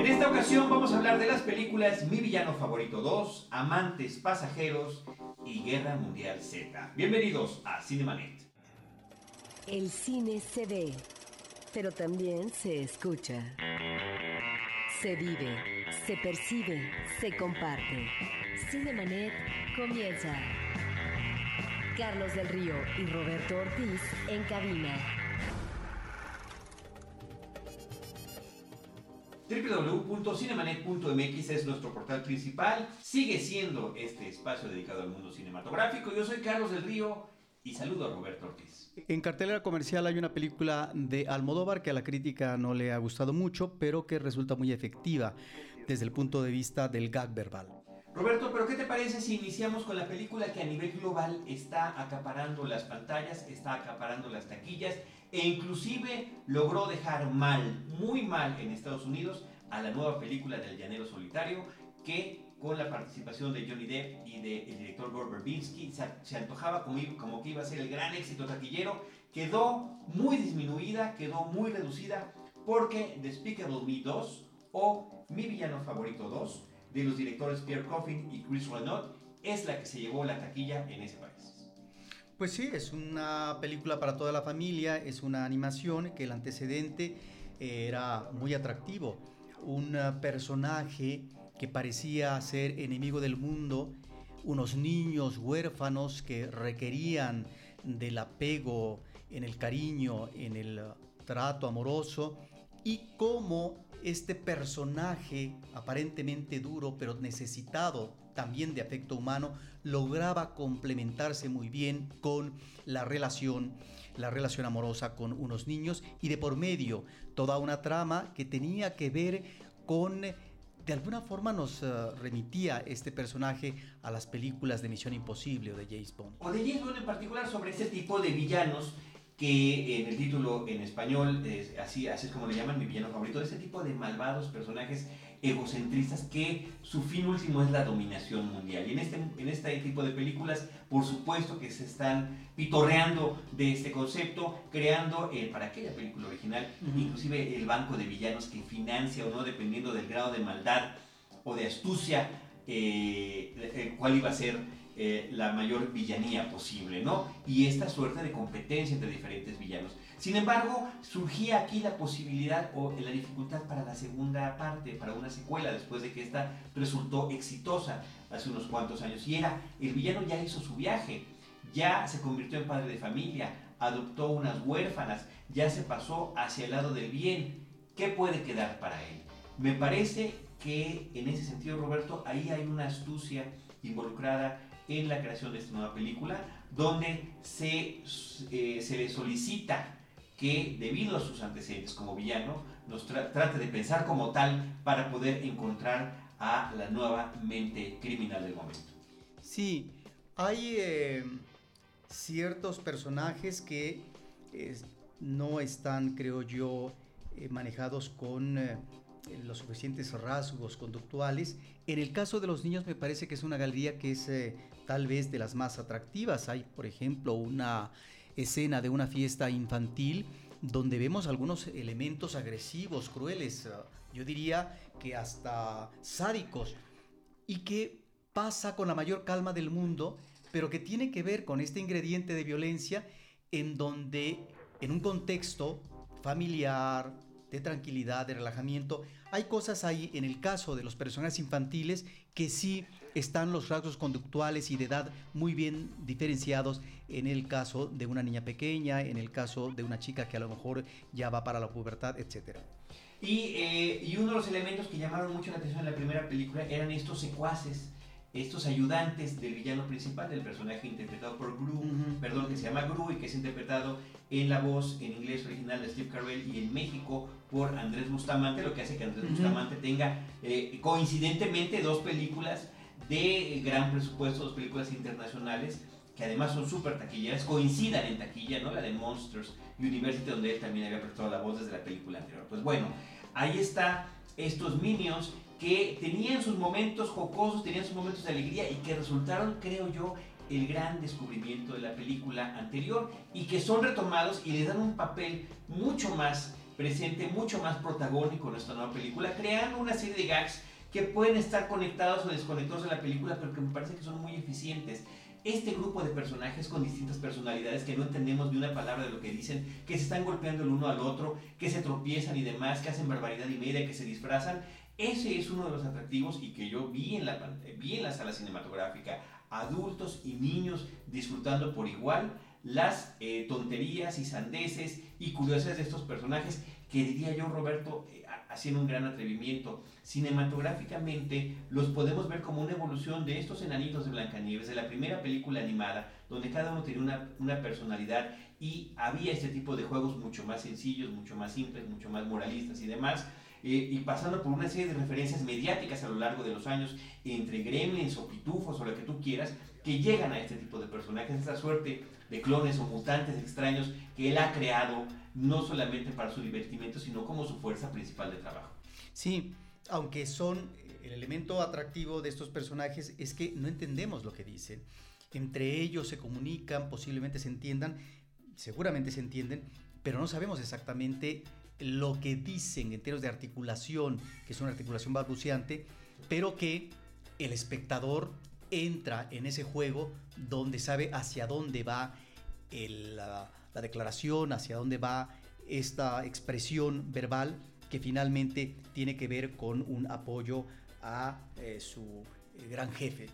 En esta ocasión vamos a hablar de las películas Mi Villano Favorito 2, Amantes Pasajeros y Guerra Mundial Z. Bienvenidos a Cinemanet. El cine se ve, pero también se escucha. Se vive, se percibe, se comparte. Cinemanet comienza. Carlos del Río y Roberto Ortiz en cabina. www.cinemanet.mx es nuestro portal principal. Sigue siendo este espacio dedicado al mundo cinematográfico. Yo soy Carlos del Río y saludo a Roberto Ortiz. En cartelera comercial hay una película de Almodóvar que a la crítica no le ha gustado mucho, pero que resulta muy efectiva desde el punto de vista del gag verbal. Roberto, pero ¿qué te parece si iniciamos con la película que a nivel global está acaparando las pantallas, está acaparando las taquillas e inclusive logró dejar mal, muy mal en Estados Unidos a la nueva película del Llanero Solitario que con la participación de Johnny Depp y del director Gore Verbinski se, antojaba como, como que iba a ser el gran éxito taquillero, quedó muy disminuida, quedó muy reducida porque Despicable Me 2 o Mi Villano Favorito 2 de los directores Pierre Coffin y Chris Renaud es la que se llevó la taquilla en ese país. Pues sí, es una película para toda la familia, es una animación que el antecedente era muy atractivo. Un personaje que parecía ser enemigo del mundo, unos niños huérfanos que requerían del apego, en el cariño, en el trato amoroso, y cómo este personaje aparentemente duro pero necesitado también de afecto humano lograba complementarse muy bien con la relación la relación amorosa con unos niños y de por medio toda una trama que tenía que ver con de alguna forma nos uh, remitía este personaje a las películas de Misión Imposible o de James Bond. O de James Bond en particular sobre ese tipo de villanos que en el título en español, es, así, así es como le llaman mi villano favorito, ese tipo de malvados personajes egocentristas que su fin último es la dominación mundial. Y en este, en este tipo de películas, por supuesto que se están pitorreando de este concepto, creando eh, para aquella película original, uh -huh. inclusive el banco de villanos que financia o no, dependiendo del grado de maldad o de astucia, eh, cuál iba a ser eh, la mayor villanía posible, ¿no? Y esta suerte de competencia entre diferentes villanos. Sin embargo, surgía aquí la posibilidad o la dificultad para la segunda parte, para una secuela, después de que esta resultó exitosa hace unos cuantos años. Y era, el villano ya hizo su viaje, ya se convirtió en padre de familia, adoptó unas huérfanas, ya se pasó hacia el lado del bien. ¿Qué puede quedar para él? Me parece que en ese sentido, Roberto, ahí hay una astucia involucrada en la creación de esta nueva película, donde se, eh, se le solicita que debido a sus antecedentes como villano, nos tra trate de pensar como tal para poder encontrar a la nueva mente criminal del momento. Sí, hay eh, ciertos personajes que eh, no están, creo yo, manejados con los suficientes rasgos conductuales. En el caso de los niños me parece que es una galería que es eh, tal vez de las más atractivas. Hay, por ejemplo, una escena de una fiesta infantil donde vemos algunos elementos agresivos, crueles, uh, yo diría que hasta sádicos, y que pasa con la mayor calma del mundo, pero que tiene que ver con este ingrediente de violencia en donde en un contexto familiar, de tranquilidad, de relajamiento. Hay cosas ahí en el caso de los personajes infantiles que sí están los rasgos conductuales y de edad muy bien diferenciados en el caso de una niña pequeña, en el caso de una chica que a lo mejor ya va para la pubertad, etc. Y, eh, y uno de los elementos que llamaron mucho la atención en la primera película eran estos secuaces estos ayudantes del villano principal, del personaje interpretado por Gru, uh -huh. perdón, que se llama Gru y que es interpretado en la voz en inglés original de Steve Carell y en México por Andrés Bustamante, lo que hace que Andrés uh -huh. Bustamante tenga eh, coincidentemente dos películas de gran presupuesto, dos películas internacionales que además son súper taquilleras, coincidan en taquilla, ¿no? La de Monsters University, donde él también había prestado la voz desde la película anterior. Pues bueno, ahí está estos Minions que tenían sus momentos jocosos, tenían sus momentos de alegría y que resultaron, creo yo, el gran descubrimiento de la película anterior y que son retomados y les dan un papel mucho más presente mucho más protagónico en esta nueva película, creando una serie de gags que pueden estar conectados o desconectados de la película, pero que me parece que son muy eficientes. Este grupo de personajes con distintas personalidades que no entendemos ni una palabra de lo que dicen, que se están golpeando el uno al otro, que se tropiezan y demás, que hacen barbaridad y media, que se disfrazan, ese es uno de los atractivos y que yo vi en la, vi en la sala cinematográfica, adultos y niños disfrutando por igual las eh, tonterías y sandeces y curiosidades de estos personajes que diría yo, Roberto, eh, haciendo un gran atrevimiento. Cinematográficamente los podemos ver como una evolución de estos enanitos de Blancanieves, de la primera película animada, donde cada uno tenía una, una personalidad y había este tipo de juegos mucho más sencillos, mucho más simples, mucho más moralistas y demás. Eh, y pasando por una serie de referencias mediáticas a lo largo de los años, entre gremlins o pitufos o lo que tú quieras, que llegan a este tipo de personajes, esta suerte de clones o mutantes extraños que él ha creado no solamente para su divertimento, sino como su fuerza principal de trabajo. Sí, aunque son el elemento atractivo de estos personajes es que no entendemos lo que dicen. Entre ellos se comunican, posiblemente se entiendan, seguramente se entienden, pero no sabemos exactamente lo que dicen en términos de articulación, que es una articulación balbuceante, pero que el espectador entra en ese juego donde sabe hacia dónde va la, declaración, hacia dónde va esta expresión verbal que finalmente tiene que ver con un apoyo a eh, su eh, gran jefe.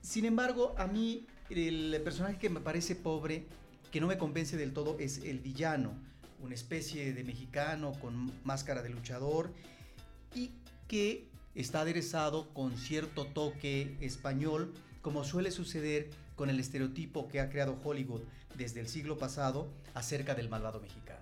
Sin embargo, a mí el personaje que me parece pobre, que no me convence del todo, es el villano una especie de mexicano con máscara de luchador y que está aderezado con cierto toque español, como suele suceder con el estereotipo que ha creado Hollywood desde el siglo pasado acerca del malvado mexicano.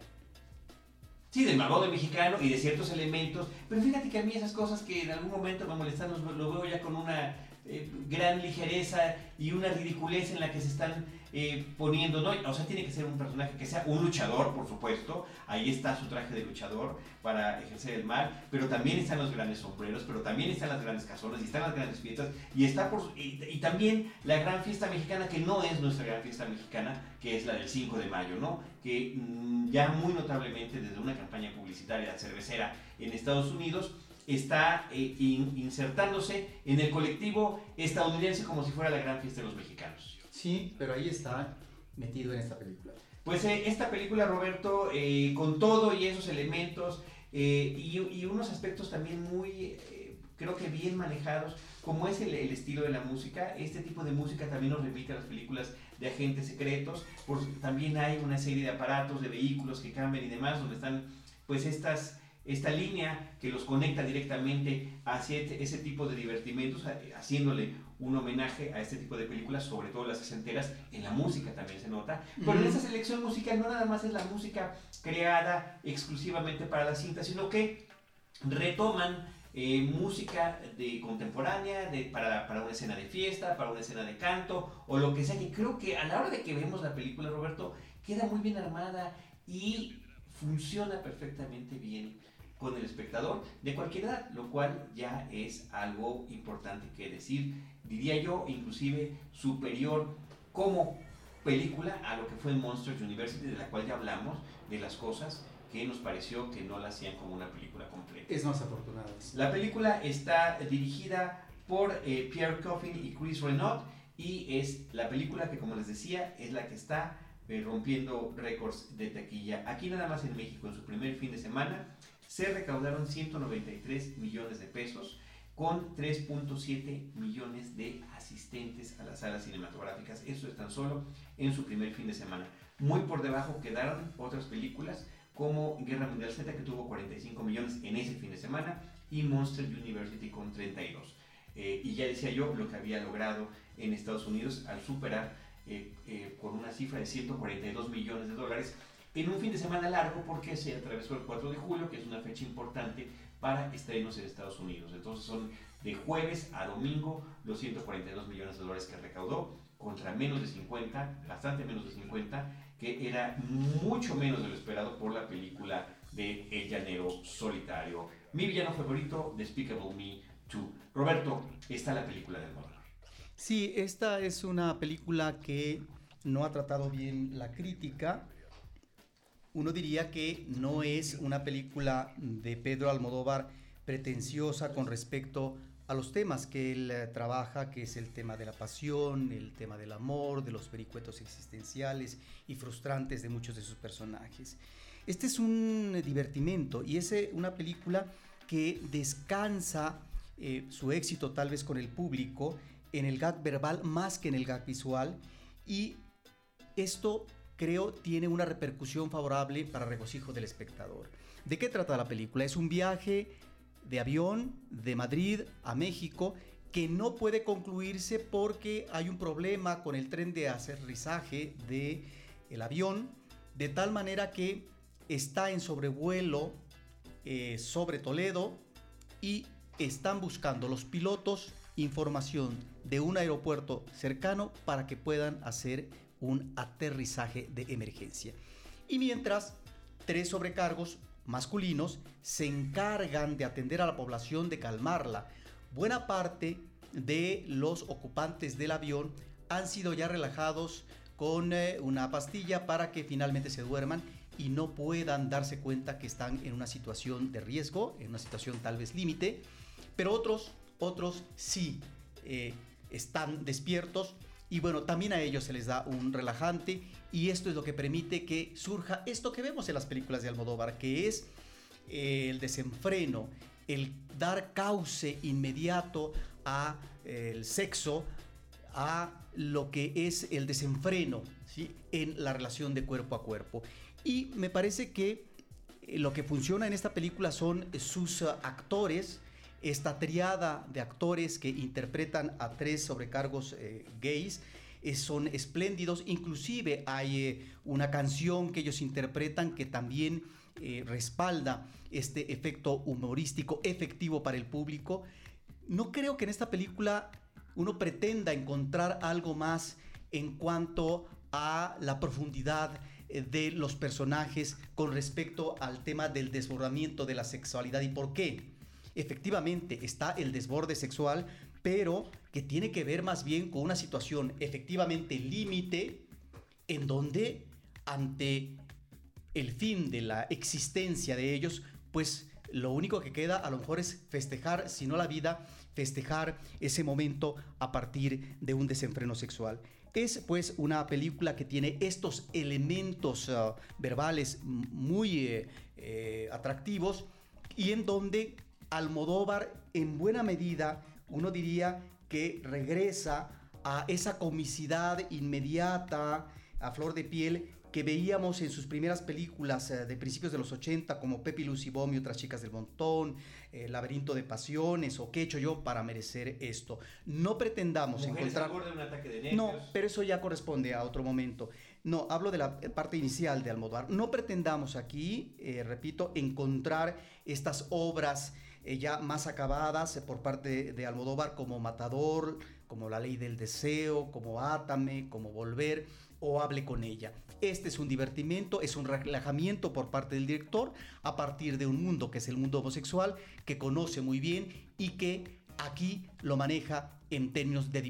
Sí, del malvado mexicano y de ciertos elementos, pero fíjate que a mí esas cosas que en algún momento me molestan, lo veo ya con una eh, gran ligereza y una ridiculez en la que se están eh, poniendo, ¿no? O sea, tiene que ser un personaje que sea un luchador, por supuesto. Ahí está su traje de luchador para ejercer el mal, pero también están los grandes sombreros, pero también están las grandes casonas y están las grandes fiestas y está por y, también la gran fiesta mexicana que no es nuestra gran fiesta mexicana, que es la del 5 de mayo, ¿no? Que mm, ya muy notablemente desde una campaña publicitaria cervecera en Estados Unidos está eh, insertándose en el colectivo estadounidense como si fuera la gran fiesta de los mexicanos. Sí, pero ahí está metido en esta película. Pues eh, esta película, Roberto, eh, con todo y esos elementos y, unos aspectos también muy, creo que bien manejados, como es el, estilo de la música, este tipo de música también nos repite a las películas de agentes secretos, pues también hay una serie de aparatos, de vehículos que cambian y demás, donde están pues estas esta línea que los conecta directamente hacia ese tipo de divertimentos, haciéndole un homenaje a este tipo de películas, sobre todo las sesenteras, en la música también se nota. Pero en esa selección musical no nada más es la música creada exclusivamente para la cinta, sino que retoman eh, música de contemporánea de, para, para, una escena de fiesta, para una escena de canto o lo que sea. Y creo que a la hora de que vemos la película, Roberto, queda muy bien armada y funciona perfectamente bien con el espectador de cualquier edad, lo cual ya es algo importante que decir, diría yo, inclusive superior como película a lo que fue Monsters University, de la cual ya hablamos, de las cosas que nos pareció que no la hacían como una película completa. Es más afortunada. La película está dirigida por eh, Pierre Coffin y Chris Renaud y es la película que, como les decía, es la que está eh, rompiendo récords de taquilla. Aquí nada más en México, en su primer fin de semana, se recaudaron 193 millones de pesos con 3.7 millones de asistentes a las salas cinematográficas. Eso es tan solo en su primer fin de semana. Muy por debajo quedaron otras películas como Guerra Mundial Z que tuvo 45 millones en ese fin de semana y Monster University con 32. Eh, y ya decía yo lo que había logrado en Estados Unidos al superar eh, eh, con una cifra de 142 millones de dólares en un fin de semana largo porque se atravesó el 4 de julio, que es una fecha importante para estrenos en Estados Unidos. Entonces son de jueves a domingo los 142 millones de dólares que recaudó contra menos de 50, bastante menos de 50, que era mucho menos de lo esperado por la película de El Llanero Solitario. Mi villano favorito, Despicable Me 2. Roberto, está la película del motor. Sí, esta es una película que no ha tratado bien la crítica uno diría que no es una película de Pedro Almodóvar pretenciosa con respecto a los temas que él eh, trabaja, que es el tema de la pasión, el tema del amor, de los vericuetos existenciales y frustrantes de muchos de sus personajes. Este es un divertimento y es eh, una película que descansa eh, su éxito tal vez con el público en el gag verbal más que en el gag visual y esto creo tiene una repercusión favorable para regocijo del espectador. ¿De qué trata la película? Es un viaje de avión de Madrid a México que no puede concluirse porque hay un problema con el tren de aterrizaje de el avión de tal manera que está en sobrevuelo eh, sobre Toledo y están buscando los pilotos información de un aeropuerto cercano para que puedan hacer un aterrizaje de emergencia. Y mientras, tres sobrecargos masculinos se encargan de atender a la población, de calmarla. Buena parte de los ocupantes del avión han sido ya relajados con eh, una pastilla para que finalmente se duerman y no puedan darse cuenta que están en una situación de riesgo, en una situación tal vez límite, pero otros, otros sí eh, están despiertos y bueno, también a ellos se les da un relajante y esto es lo que permite que surja esto que vemos en las películas de Almodóvar, que es eh, el desenfreno, el dar cauce inmediato a eh, el sexo, a lo que es el desenfreno en la relación de cuerpo a cuerpo. Y me parece que eh, lo que funciona en esta película son sus actores, esta triada de actores que interpretan a tres sobrecargos gays, eh, son espléndidos. Inclusive hay eh, una canción que ellos interpretan que también eh, respalda este efecto humorístico efectivo para el público. No creo que en esta película uno pretenda encontrar algo más en cuanto a la profundidad de los personajes con respecto al tema del desbordamiento de la sexualidad y por qué. Efectivamente está el desborde sexual, pero que tiene que ver más bien con una situación efectivamente límite en donde ante el fin de la existencia de ellos, pues lo único que queda a lo mejor es festejar, si no la vida, festejar ese momento a partir de un desenfreno sexual. Es pues una película que tiene estos elementos uh, verbales muy eh, eh, atractivos y en donde Almodóvar en buena medida uno diría que regresa a esa comicidad inmediata, a flor de piel, que veíamos en sus primeras películas eh, de principios de los 80, como Pepi Lucy Bomb y otras chicas del montón, eh, Laberinto de Pasiones o ¿Qué he hecho yo para merecer esto? No pretendamos encontrar... un ataque de no, pero eso ya corresponde a otro momento. No, hablo de la parte inicial de Almodóvar. No pretendamos aquí, eh, repito, encontrar estas obras ya más acabadas eh, por parte de Almodóvar como Matador, como La Ley del Deseo, como Átame, como Volver o Hable con ella. Este es un divertimento, es un relajamiento por parte del director a partir de un mundo que es el mundo homosexual, que conoce muy bien y que aquí lo maneja en términos de,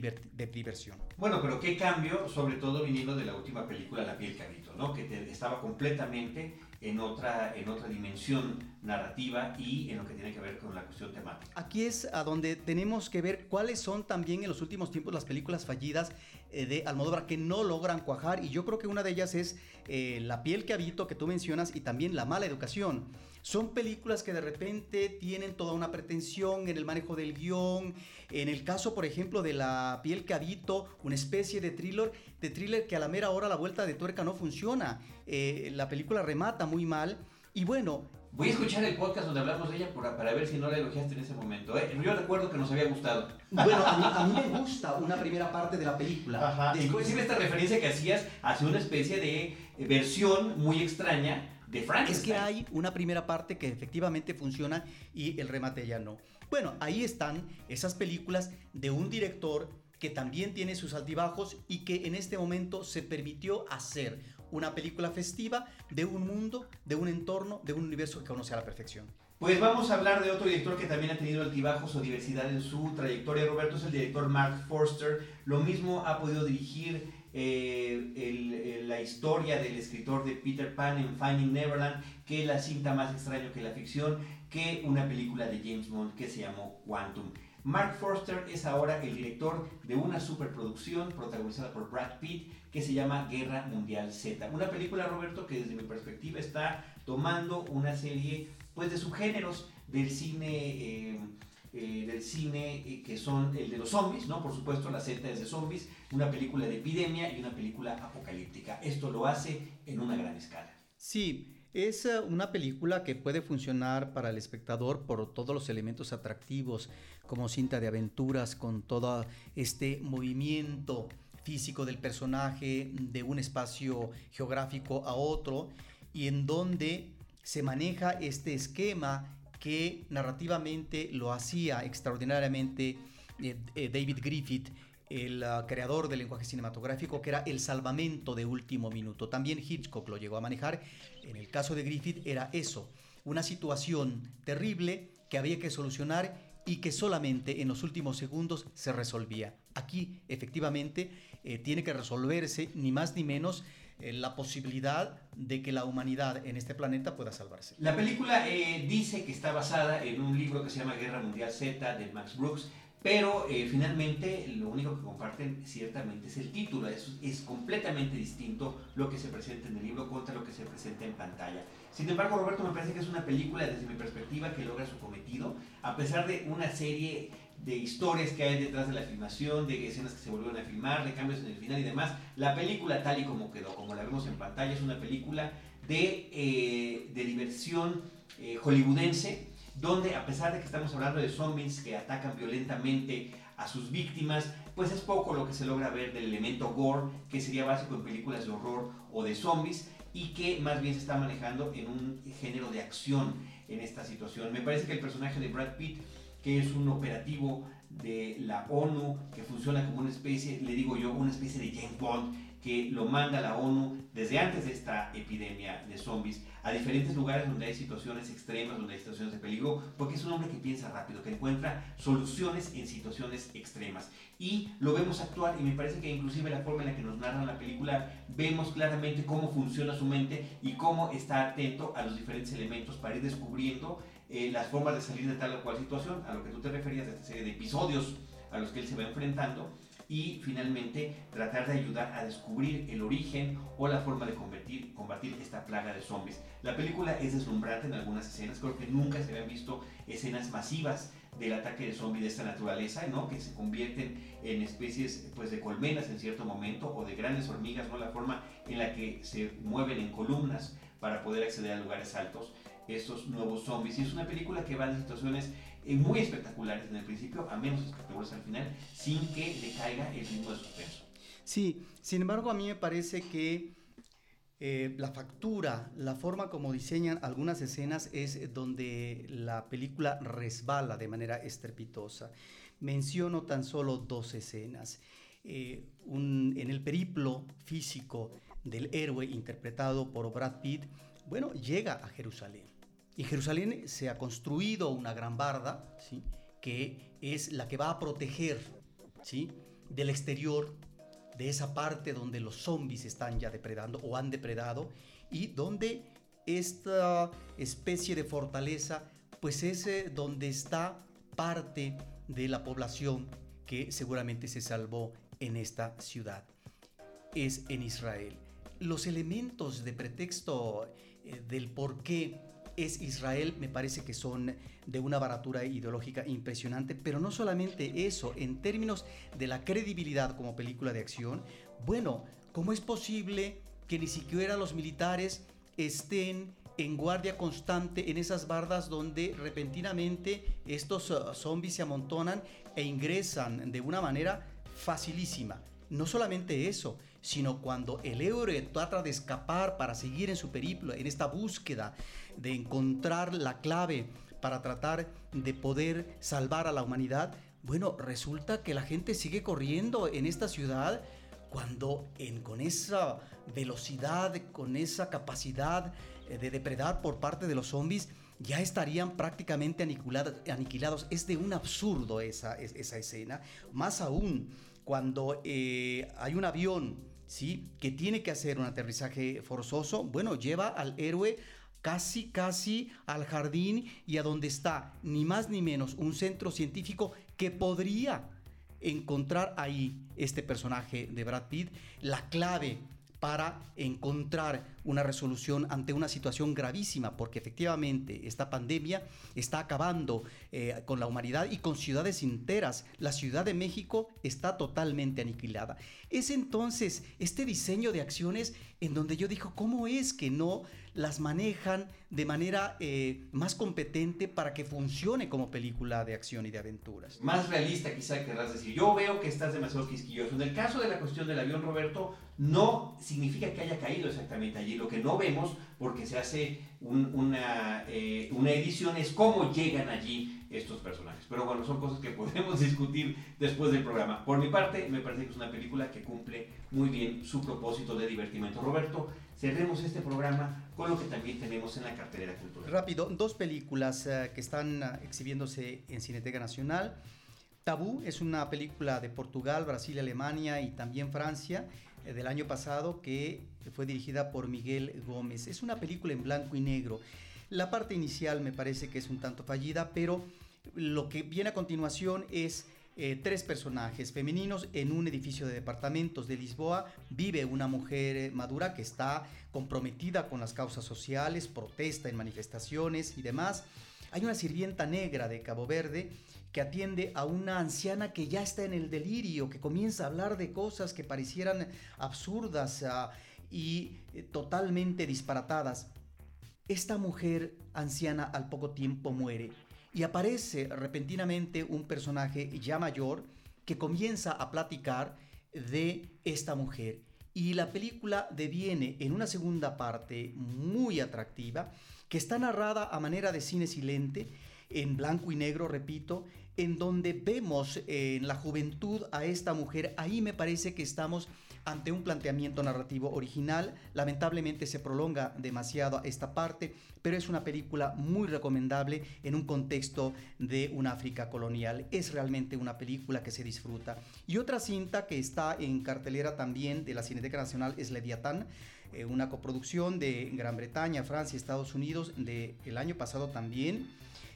diversión. Bueno, pero qué cambio, sobre todo viniendo de la última película La piel habito, ¿no? que estaba completamente en otra, en otra dimensión narrativa y en lo que tiene que ver con la cuestión temática. Aquí es a donde tenemos que ver cuáles son también en los últimos tiempos las películas fallidas de Almodóvar que no logran cuajar y yo creo que una de ellas es eh, La piel que habito que tú mencionas y también La mala educación. Son películas que de repente tienen toda una pretensión en el manejo del guion. En el caso, por ejemplo, de La piel que habito, una especie de thriller, de thriller que a la mera hora la vuelta de tuerca no funciona. Eh, la película remata muy mal. Y bueno, Voy a escuchar el podcast donde hablamos de ella para ver si no la elogiaste en ese momento. ¿eh? Yo recuerdo que nos había gustado. Bueno, a mí, me gusta una primera parte de la película. Ajá. Coincide esta referencia que hacías hacia una especie de versión muy extraña de Es que hay una primera parte que efectivamente funciona y el remate ya no. Bueno, ahí están esas películas de un director que también tiene sus altibajos y que en este momento se permitió hacer una película festiva de un mundo, de un entorno, de un universo que conoce a la perfección. Pues vamos a hablar de otro director que también ha tenido altibajos o diversidad en su trayectoria. Roberto es el director Mark Forster. Lo mismo ha podido dirigir eh, la historia del escritor de Peter Pan en Finding Neverland que la cinta más extraña que la ficción, que una película de James Bond que se llamó Quantum. Mark Forster es ahora el director de una superproducción protagonizada por Brad Pitt que se llama Guerra Mundial Z. Una película, Roberto, que desde mi perspectiva está tomando una serie pues, de subgéneros del cine. Eh, eh, del cine eh, que son el de los zombies, ¿no? Por supuesto, la Z es de zombies, una película de epidemia y una película apocalíptica. Esto lo hace en una gran escala. Sí, es eh, una película que puede funcionar para el espectador por todos los elementos atractivos, como cinta de aventuras, con todo este movimiento físico del personaje de un espacio geográfico a otro, y en donde se maneja este esquema que narrativamente lo hacía extraordinariamente eh, eh, David Griffith el ah, creador del lenguaje cinematográfico, que era el salvamento de último minuto. También Hitchcock lo llegó a manejar. En el caso de Griffith era eso, una situación terrible que había que solucionar y que solamente en los últimos segundos se resolvía. Aquí, efectivamente, eh, tiene que resolverse ni más ni menos eh, la posibilidad de que la humanidad en este planeta pueda salvarse. La película eh, dice que está basada en un libro que se llama Guerra Mundial Z de Max Brooks, pero eh, finalmente lo único que comparten ciertamente es el título. Es, es completamente distinto lo que se presenta en el libro contra lo que se presenta en pantalla. Sin embargo, Roberto, me parece que es una película desde mi perspectiva que logra su cometido, a pesar de una serie de historias que hay detrás de la filmación, de escenas que se volvieron a filmar, de cambios en el final y demás. La película tal y como quedó, como la vemos en pantalla, es una película de, eh, de diversión eh, hollywoodense donde a pesar de que estamos hablando de zombies que atacan violentamente a sus víctimas, pues es poco lo que se logra ver del elemento gore, que sería básico en películas de horror o de zombies, y que más bien se está manejando en un género de acción en esta situación. Me parece que el personaje de Brad Pitt, que es un operativo de la ONU, que funciona como una especie, le digo yo, una especie de James Bond, que lo manda la ONU desde antes de esta epidemia de zombies a diferentes lugares donde hay situaciones extremas, donde hay situaciones de peligro, porque es un hombre que piensa rápido, que encuentra soluciones en situaciones extremas. Y lo vemos actuar y me parece que inclusive la forma en la que nos narra la película, vemos claramente cómo funciona su mente y cómo está atento a los diferentes elementos para ir descubriendo eh, las formas de salir de tal o cual situación, a lo que tú te referías de esta serie de episodios a los que él se va enfrentando y finalmente tratar de ayudar a descubrir el origen o la forma de combatir, combatir esta plaga de zombies. La película es deslumbrante en algunas escenas, creo que nunca se habían visto escenas masivas del ataque de zombies de esta naturaleza, ¿no? que se convierten en especies pues, de colmenas en cierto momento o de grandes hormigas, ¿no? la forma en la que se mueven en columnas para poder acceder a lugares altos estos nuevos zombies. Y es una película que va de situaciones eh, muy espectaculares en el principio a menos espectaculares al final, sin que le caiga el ritmo de suspenso. Sí, sin embargo a mí me parece que eh, la factura, la forma como diseñan algunas escenas es donde la película resbala de manera estrepitosa. Menciono tan solo dos escenas. Eh, en el periplo físico del héroe interpretado por Brad Pitt, bueno, llega a Jerusalén. Y Jerusalén se ha construido una gran barda, ¿sí? que es la que va a proteger ¿sí? del exterior, de esa parte donde los zombies están ya depredando o han depredado, y donde esta especie de fortaleza, pues es eh, donde está parte de la población que seguramente se salvó en esta ciudad. Es en Israel. Los elementos de pretexto eh, del por qué es Israel, me parece que son de una baratura ideológica impresionante, pero no solamente eso, en términos de la credibilidad como película de acción, bueno, ¿cómo es posible que ni siquiera los militares estén en guardia constante en esas bardas donde repentinamente estos uh, zombies se amontonan e ingresan de una manera facilísima? No solamente eso, sino cuando el héroe trata de escapar para seguir en su periplo, en esta búsqueda de encontrar la clave para tratar de poder salvar a la humanidad, bueno, resulta que la gente sigue corriendo en esta ciudad cuando en, con esa velocidad, con esa capacidad eh, de depredar por parte de los zombies, ya estarían prácticamente aniquilados. Es de un absurdo esa, esa escena. Más aún, cuando eh, hay un avión ¿sí? que tiene que hacer un aterrizaje forzoso, bueno, lleva al héroe casi, casi al jardín y a donde está ni más ni menos un centro científico que podría encontrar ahí este personaje de Brad Pitt, la clave para encontrar una resolución ante una situación gravísima, porque efectivamente esta pandemia está acabando eh, con la humanidad y con ciudades enteras. La Ciudad de México está totalmente aniquilada. Es entonces este diseño de acciones en donde yo digo, ¿cómo es que no las manejan de manera eh, más competente para que funcione como película de acción y de aventuras? Más realista quizá querrás decir. Yo veo que estás demasiado quisquilloso. En el caso de la cuestión del avión, Roberto, no significa que haya caído exactamente allí. Lo que no vemos, porque se hace una, eh, una edición, es cómo llegan allí estos personajes. Pero bueno, son cosas que podemos discutir después del programa. Por mi parte, me parece que es una película que cumple muy bien su propósito de divertimento. Roberto, cerremos este programa con lo que también tenemos en la cartelera cultural. Rápido, dos películas uh, que están uh, exhibiéndose en Cineteca Nacional. Tabú es una película de Portugal, Brasil, Alemania y también Francia eh, del año pasado que fue dirigida por Miguel Gómez. Es una película en blanco y negro. La parte inicial me parece que es un tanto fallida, pero lo que viene a continuación es eh, tres personajes femeninos en un edificio de departamentos de Lisboa. Vive una mujer eh, madura que está comprometida con las causas sociales, protesta en manifestaciones y demás. Hay una sirvienta negra de Cabo Verde que atiende a una anciana que ya está en el delirio, que comienza a hablar de cosas que parecieran absurdas ah, y eh, totalmente disparatadas. Esta mujer anciana al poco tiempo muere y aparece repentinamente un personaje ya mayor que comienza a platicar de esta mujer. Y la película deviene en una segunda parte muy atractiva, que está narrada a manera de cine silente, en blanco y negro, repito, en donde vemos en la juventud a esta mujer. Ahí me parece que estamos ante un planteamiento narrativo original. Lamentablemente se prolonga demasiado esta parte, pero es una película muy recomendable en un contexto de una África colonial. Es realmente una película que se disfruta. Y otra cinta que está en cartelera también de la Cineteca Nacional es Leviatán eh, una coproducción de Gran Bretaña, Francia, Estados Unidos del año pasado también.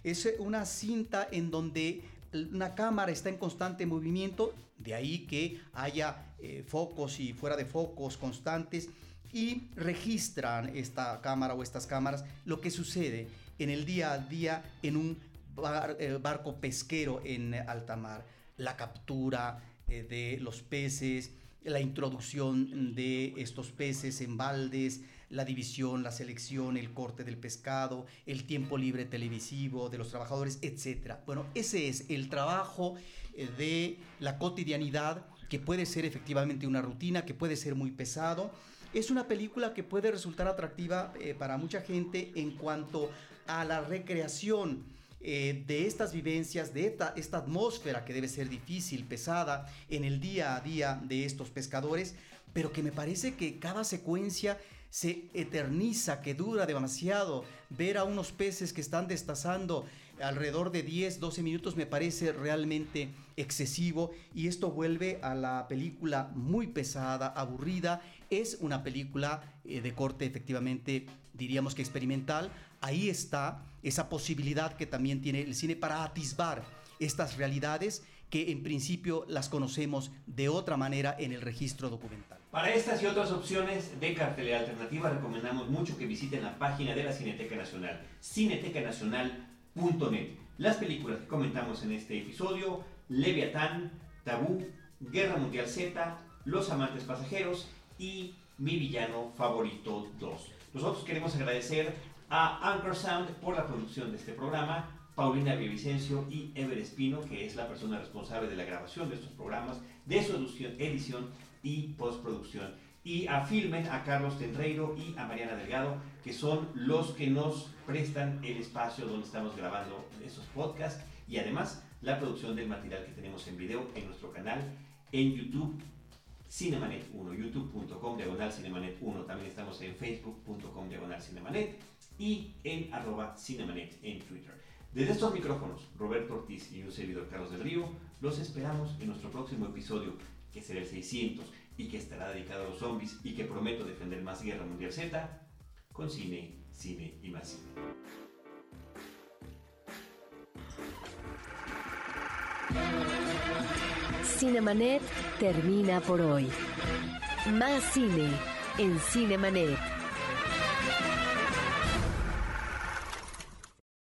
Es una cinta en donde una cámara está en constante movimiento, de ahí que haya eh, focos y fuera de focos constantes y registran esta cámara o estas cámaras lo que sucede en el día a día en un barco pesquero en alta mar, la captura eh, de los peces, la introducción de estos peces en baldes, la división, la selección, el corte del pescado, el tiempo libre televisivo de los trabajadores, etc. Bueno, ese es el trabajo eh, de la cotidianidad que puede ser efectivamente una rutina, que puede ser muy pesado. Es una película que puede resultar atractiva eh, para mucha gente en cuanto a la recreación eh, de estas vivencias, de esta, esta atmósfera que debe ser difícil, pesada en el día a día de estos pescadores, pero que me parece que cada secuencia se eterniza, que dura demasiado. Ver a unos peces que están destazando alrededor de 10, 12 minutos me parece realmente excesivo y esto vuelve a la película muy pesada, aburrida. Es una película eh, de corte efectivamente, diríamos que experimental. Ahí está esa posibilidad que también tiene el cine para atisbar estas realidades que en principio las conocemos de otra manera en el registro documental. Para estas y otras opciones de cartelera alternativa recomendamos mucho que visiten la página de la Cineteca Nacional, cinetecanacional.net. Las películas que comentamos en este episodio, Leviatán, Tabú, Guerra Mundial Z, Los Amantes Pasajeros y Mi Villano Favorito 2. Nosotros queremos agradecer a Anchor Sound por la producción de este programa, Paulina Villavicencio y Ever Espino, que es la persona responsable de la grabación de estos programas, de su edición y postproducción. Y a Filmen, a Carlos Tenreiro y a Mariana Delgado, que son los que nos prestan el espacio donde estamos grabando esos podcasts y además la producción del material que tenemos en video en nuestro canal en YouTube Cinemanet 1, youtube.com diagonal Cinemanet 1. También estamos en facebook.com diagonal Cinemanet y en arroba Cinemanet en Twitter. Desde estos micrófonos, Roberto Ortiz y un servidor Carlos del Río, los esperamos en nuestro próximo episodio que será el 600, y que estará dedicado a los zombies y que prometo defender más Guerra Mundial Z con cine, cine y más cine. Cinemanet termina por hoy. Más cine en Cinemanet.